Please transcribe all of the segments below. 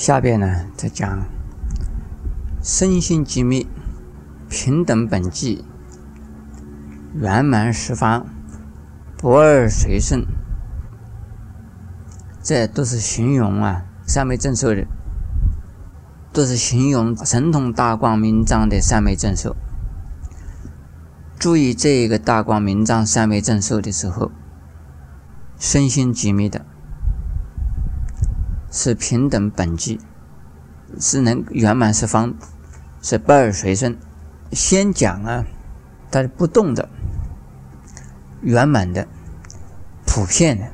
下边呢，再讲身心机密、平等本际、圆满十方、不二随顺，这都是形容啊三昧正受的，都是形容神通大光明藏的三昧正受。注意这一个大光明藏三昧正受的时候，身心机密的。是平等本际，是能圆满十方，是不二随顺。先讲啊，它是不动的、圆满的、普遍的，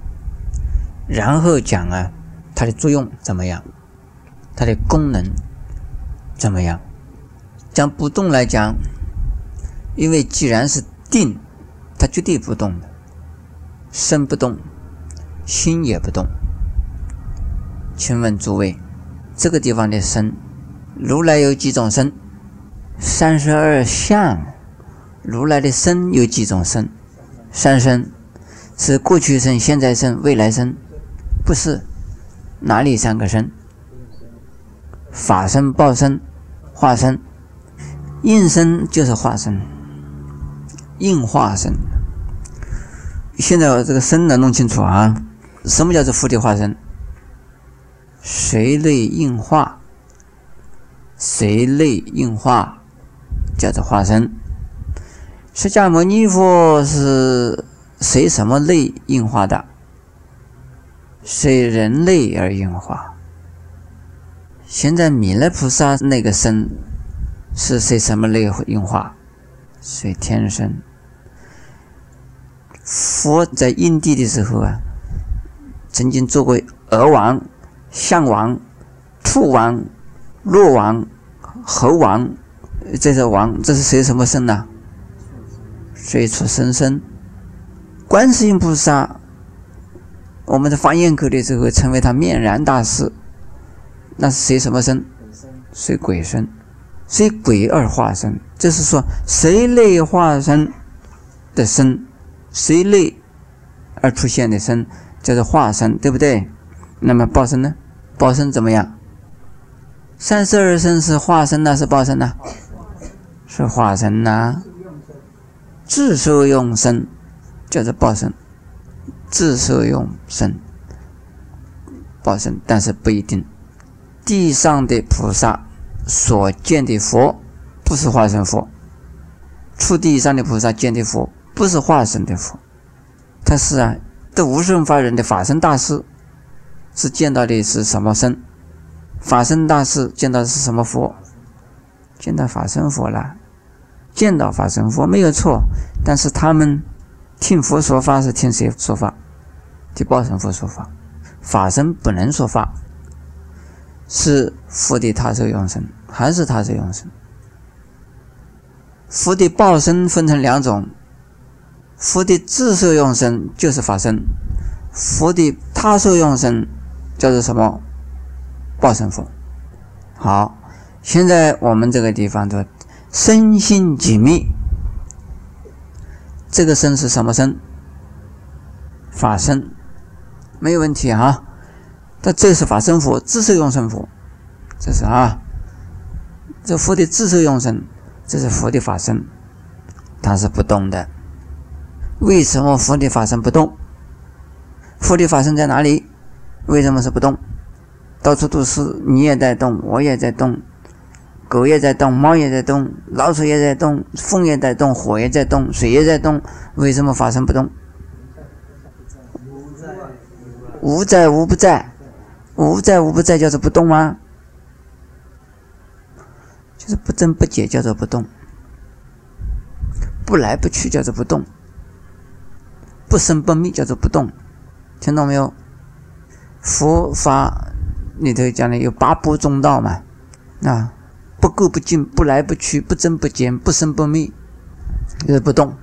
然后讲啊，它的作用怎么样，它的功能怎么样。讲不动来讲，因为既然是定，它绝对不动的，身不动，心也不动。请问诸位，这个地方的身，如来有几种身？三十二相。如来的身有几种身？三身，是过去身、现在身、未来身？不是，哪里三个身？法身、报身、化身。应身就是化身，应化身。现在这个身呢，弄清楚啊，什么叫做佛的化身？随类应化，随类应化叫做化身。释迦牟尼佛是随什么类应化的？随人类而应化。现在弥勒菩萨那个身是随什么类应化？随天身。佛在印地的时候啊，曾经做过儿王。象王、兔王、鹿王、猴王，这是王，这是谁什么身呢？随处生生。观世音菩萨，我们在发焰口的时候称为他面燃大师，那是谁什么身？随鬼身，随鬼而化身。就是说，谁类化身的身，谁类而出现的身，叫做化身，对不对？那么报身呢？报身怎么样？三十二身是化身呢，是报身呢？是化身呐。自受用身叫做报身，自受用身报身，但是不一定。地上的菩萨所见的佛不是化身佛，出地上的菩萨见的佛不是化身的佛，他是啊，得无生法忍的法身大师。是见到的是什么身？法身大士见到的是什么佛？见到法身佛了，见到法身佛没有错。但是他们听佛说法是听谁说法？听报身佛说法。法身不能说法，是佛的他受用身，还是他受用身？佛的报身分成两种，佛的自受用身就是法身，佛的他受用身。叫做什么？报身佛。好，现在我们这个地方的身心紧密，这个身是什么身？法身，没有问题啊。但这是法身佛，自受用身佛，这是啊。这佛的自受用身，这是佛的法身，它是不动的。为什么佛的法身不动？佛的法身在哪里？为什么是不动？到处都是，你也在动，我也在动，狗也在动，猫也在动，老鼠也在动，风也在动，火也在动，水也在动。为什么发生不动？无在无不在，无在无不在叫做不动吗？就是不增不减叫做不动，不来不去叫做不动，不生不灭叫做不动，听懂没有？佛法里头讲的有八部中道嘛，啊，不垢不净，不来不去，不增不减，不生不灭，就是不动，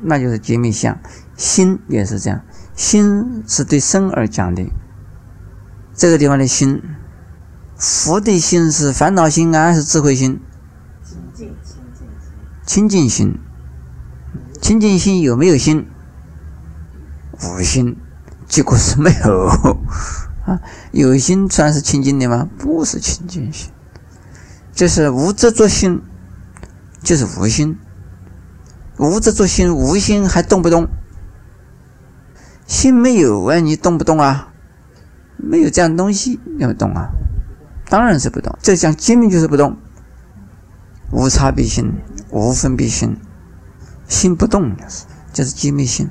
那就是绝密相。心也是这样，心是对生而讲的。这个地方的心，佛的心是烦恼心还是智慧心？清净心。清净心有没有心？无心。结果是没有，啊，有心算是清净的吗？不是清净心，就是无执着心，就是无心。无执着心，无心还动不动？心没有啊，你动不动啊？没有这样东西，要动啊？当然是不动。这讲机密就是不动，无差别心，无分别心，心不动就是就是机密心。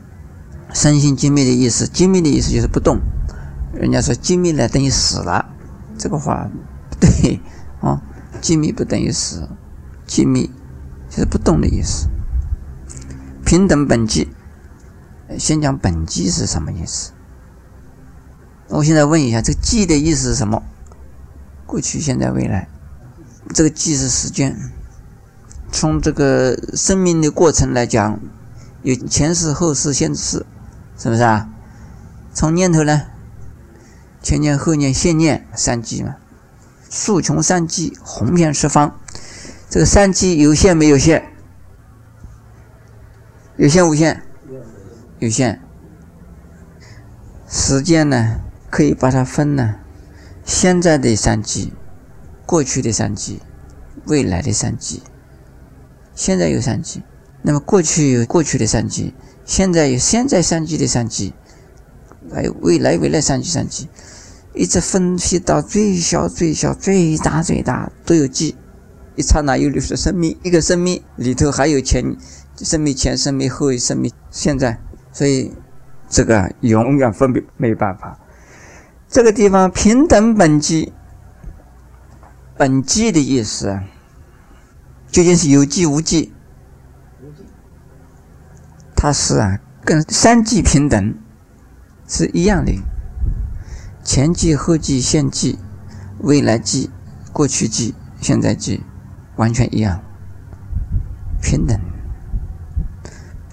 身心精密的意思，精密的意思就是不动。人家说精密呢等于死了，这个话不对啊，精密不等于死，精密就是不动的意思。平等本际，先讲本际是什么意思？我现在问一下，这个“际”的意思是什么？过去、现在、未来，这个“际”是时间。从这个生命的过程来讲，有前世、后世、现世，是不是啊？从念头呢，前念、后念、现念三际嘛，数穷三际，红遍十方。这个三际有限没有限？有限无限？有限。时间呢，可以把它分呢，现在的三季，过去的三季，未来的三季。现在有三季，那么过去有过去的三季，现在有现在三季的三季，还有未来未来三季三季，一直分析到最小最小最大最大都有季，一刹那有六十生命，一个生命里头还有前。生命前、生命后、生命现在，所以这个永远分别没办法。这个地方平等本机，本机的意思究竟是有机无机？它是啊，跟三际平等是一样的，前际、后际、现际、未来际、过去际、现在际，完全一样，平等。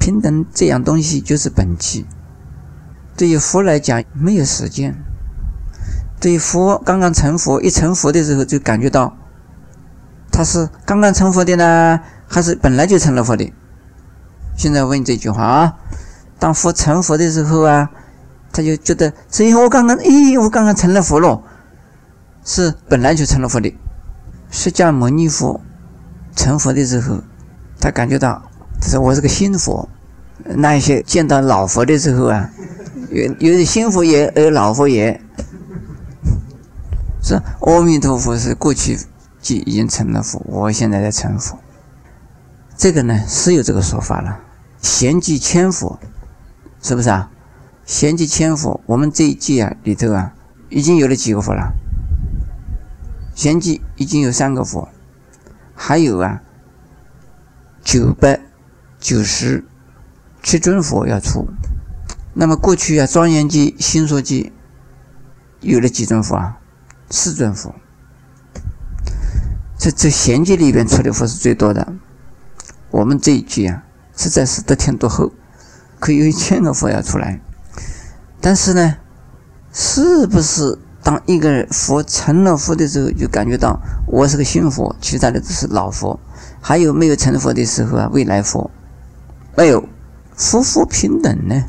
平等这样东西就是本气。对于佛来讲，没有时间。对于佛刚刚成佛，一成佛的时候就感觉到，他是刚刚成佛的呢，还是本来就成了佛的？现在问这句话啊，当佛成佛的时候啊，他就觉得，所以我刚刚，咦，我刚刚成了佛了，是本来就成了佛的。释迦牟尼佛成佛的时候，他感觉到，他说我是个新佛。那一些见到老佛的时候啊，有有的新佛爷，有老佛爷，是阿弥陀佛是过去即已经成了佛，我现在在成佛。这个呢是有这个说法了，贤即千佛，是不是啊？贤即千佛，我们这一季啊里头啊，已经有了几个佛了？贤即已经有三个佛，还有啊九百九十。七尊佛要出，那么过去啊，庄严记、新说记有了几尊佛啊？四尊佛。这这贤记里边出的佛是最多的。我们这一句啊，实在是得天独厚，可以有一千个佛要出来。但是呢，是不是当一个佛成了佛的时候，就感觉到我是个新佛，其他的都是老佛？还有没有成佛的时候啊？未来佛没有。夫妇平等呢？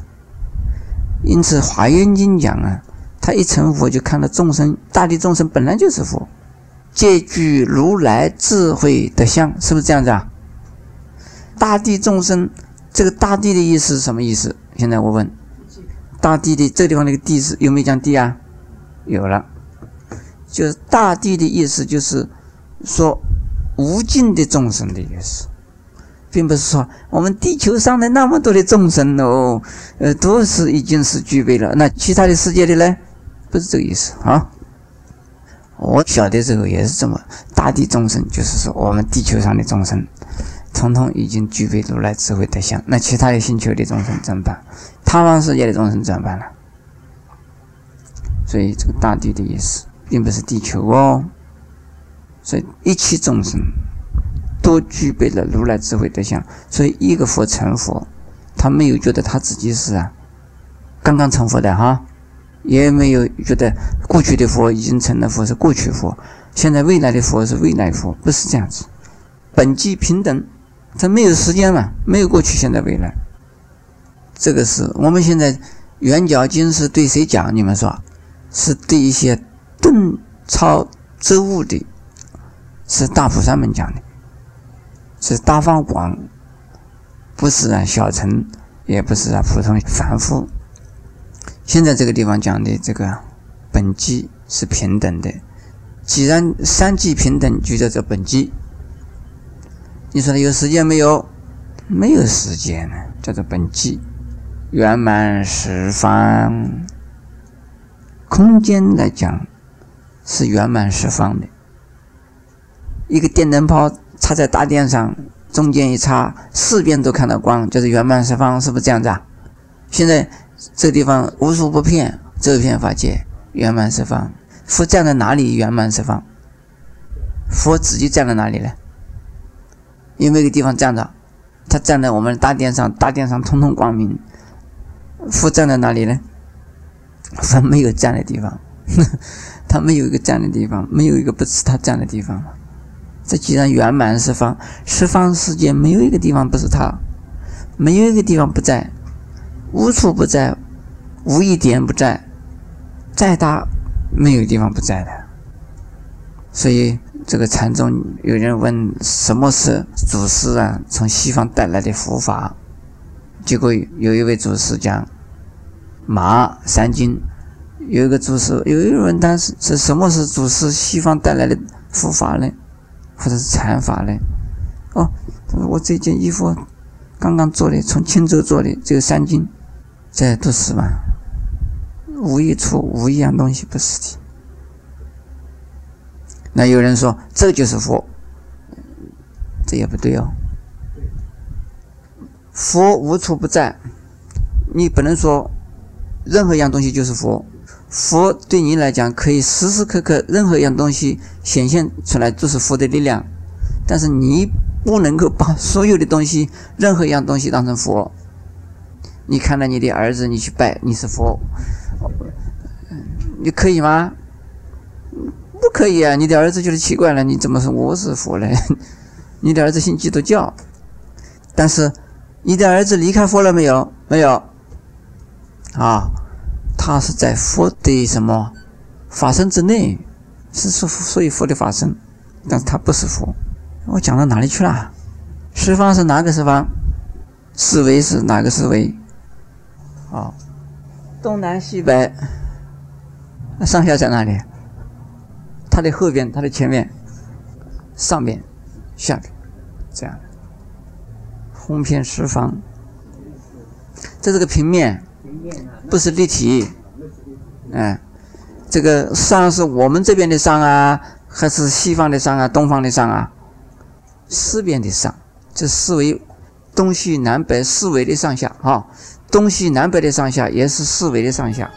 因此《华严经》讲啊，他一成佛就看到众生，大地众生本来就是佛，皆具如来智慧的相，是不是这样子啊？大地众生，这个大地的意思是什么意思？现在我问，大地的这地方那个地是有没有讲地啊？有了，就是大地的意思，就是说无尽的众生的意思。并不是说我们地球上的那么多的众生哦，呃，都是已经是具备了。那其他的世界的呢？不是这个意思啊。我小的时候也是这么，大地众生就是说我们地球上的众生，统统已经具备如来智慧德相。那其他的星球的众生怎么办？他方世界的众生怎么办呢？所以这个大地的意思，并不是地球哦。所以一切众生。都具备了如来智慧德相，所以一个佛成佛，他没有觉得他自己是啊刚刚成佛的哈，也没有觉得过去的佛已经成了佛是过去佛，现在未来的佛是未来佛，不是这样子。本际平等，他没有时间嘛，没有过去、现在、未来。这个是我们现在圆角经是对谁讲？你们说，是对一些顿超之物的，是大菩萨们讲的，是大放广，不是啊小乘，也不是啊普通凡夫。现在这个地方讲的这个本机是平等的，既然三际平等，就叫做本机。你说的有时间没有？没有时间呢，叫做本机。圆满十方，空间来讲是圆满十方的。一个电灯泡插在大电上，中间一插，四边都看到光，就是圆满十方，是不是这样子啊？现在。这地方无处不片，这片法界，圆满十方。佛站在哪里？圆满十方。佛自己站在哪里呢？有没有个地方站着？他站在我们大殿上，大殿上通通光明。佛站在哪里呢？佛没有站的地方，他没有一个站的地方，没有一个不是他站的地方。这既然圆满十方，十方世界没有一个地方不是他，没有一个地方不在。无处不在，无一点不在，再大没有地方不在的。所以这个禅宗有人问什么是祖师啊？从西方带来的佛法，结果有一位祖师讲马三经，有一个祖师，有一个人他是是什么是祖师西方带来的佛法呢？或者是禅法呢？哦，他说我这件衣服刚刚做的，从青州做的，只有三斤。这都是嘛，无一处无一样东西不是的。那有人说这就是佛，这也不对哦。佛无处不在，你不能说任何一样东西就是佛。佛对你来讲，可以时时刻刻任何一样东西显现出来都是佛的力量，但是你不能够把所有的东西任何一样东西当成佛。你看到你的儿子，你去拜，你是佛，你可以吗？可以啊！你的儿子就是奇怪了，你怎么说我是佛呢？你的儿子信基督教，但是你的儿子离开佛了没有？没有。啊，他是在佛的什么法身之内，是属属于佛的法身，但是他不是佛。我讲到哪里去了？十方是哪个十方？四维是哪个四维？啊，东南西北，上下在哪里？它的后边，它的前面，上边，下边，这样的。红片十方，这是个平面，不是立体。哎，这个上是我们这边的上啊，还是西方的上啊，东方的上啊？四边的上，这四维，东西南北四维的上下，哈。东西南北的上下也是四维的上下。